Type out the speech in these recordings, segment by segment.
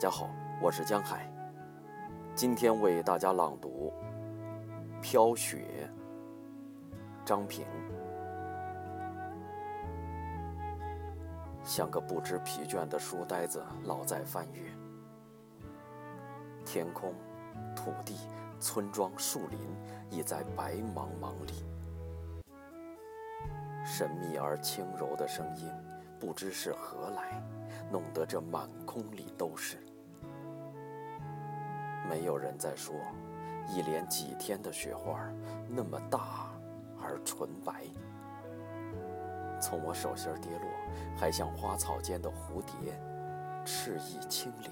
大家好，我是江海，今天为大家朗读《飘雪》。张平像个不知疲倦的书呆子，老在翻阅。天空、土地、村庄、树林，已在白茫茫里。神秘而轻柔的声音，不知是何来，弄得这满空里都是。没有人在说，一连几天的雪花那么大。而纯白，从我手心跌落，还像花草间的蝴蝶，翅翼轻灵。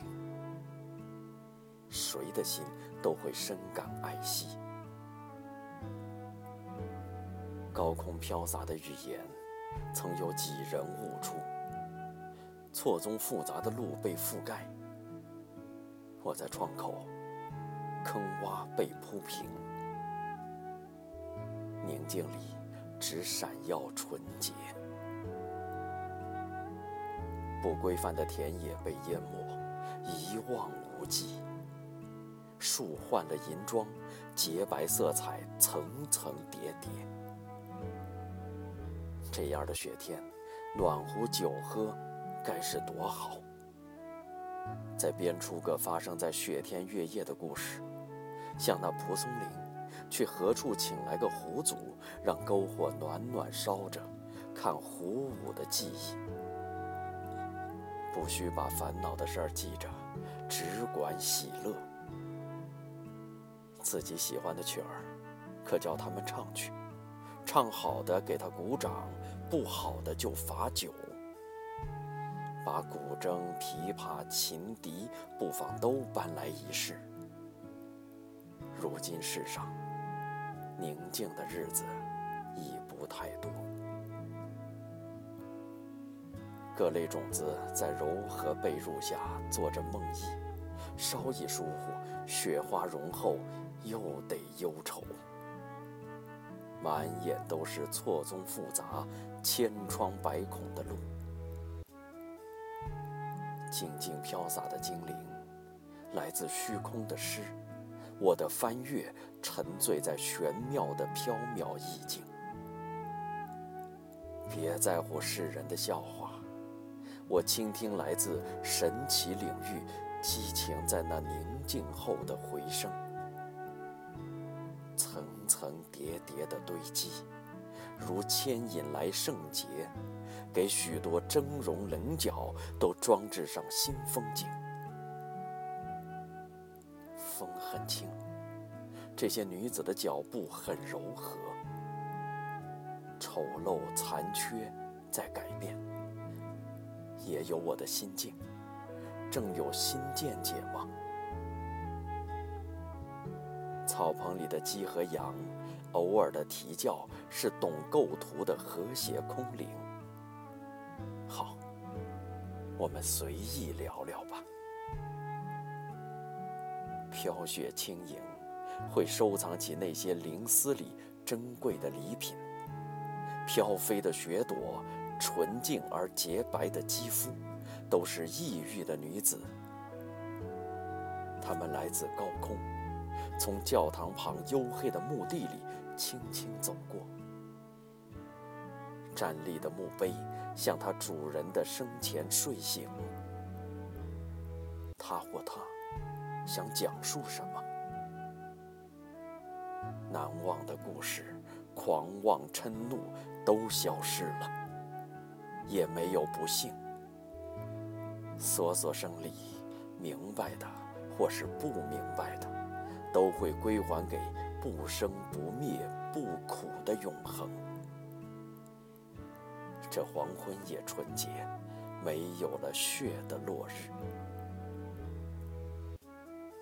谁的心都会深感爱惜。高空飘洒的语言，曾有几人悟出？错综复杂的路被覆盖，我在窗口，坑洼被铺平。宁静里，只闪耀纯洁。不规范的田野被淹没，一望无际。树换了银装，洁白色彩层层叠叠。这样的雪天，暖壶酒喝，该是多好。再编出个发生在雪天月夜的故事，像那蒲松龄。去何处请来个狐祖，让篝火暖暖烧着，看胡舞的记忆。不需把烦恼的事儿记着，只管喜乐。自己喜欢的曲儿，可叫他们唱去，唱好的给他鼓掌，不好的就罚酒。把古筝、琵琶、琴笛，不妨都搬来一试。如今世上。宁静的日子已不太多，各类种子在柔和被褥下做着梦呓，稍一疏忽，雪花融后又得忧愁。满眼都是错综复杂、千疮百孔的路，静静飘洒的精灵，来自虚空的诗。我的翻阅，沉醉在玄妙的缥缈意境。别在乎世人的笑话，我倾听来自神奇领域激情在那宁静后的回声，层层叠叠的堆积，如牵引来圣洁，给许多峥嵘棱角都装置上新风景。风很轻，这些女子的脚步很柔和。丑陋残缺在改变，也有我的心境，正有新见解吗？草棚里的鸡和羊，偶尔的啼叫是懂构图的和谐空灵。我们随意聊聊吧。飘雪轻盈，会收藏起那些灵思里珍贵的礼品。飘飞的雪朵，纯净而洁白的肌肤，都是异域的女子。她们来自高空，从教堂旁黝黑的墓地里轻轻走过。站立的墓碑，像它主人的生前睡醒。他或她。想讲述什么？难忘的故事，狂妄嗔怒都消失了，也没有不幸。所所生理，明白的或是不明白的，都会归还给不生不灭、不苦的永恒。这黄昏也纯洁，没有了血的落日。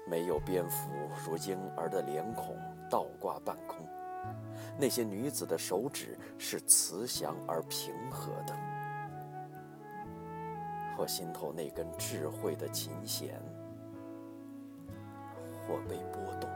没有蝙蝠如婴儿的脸孔倒挂半空，那些女子的手指是慈祥而平和的。我心头那根智慧的琴弦，或被拨动。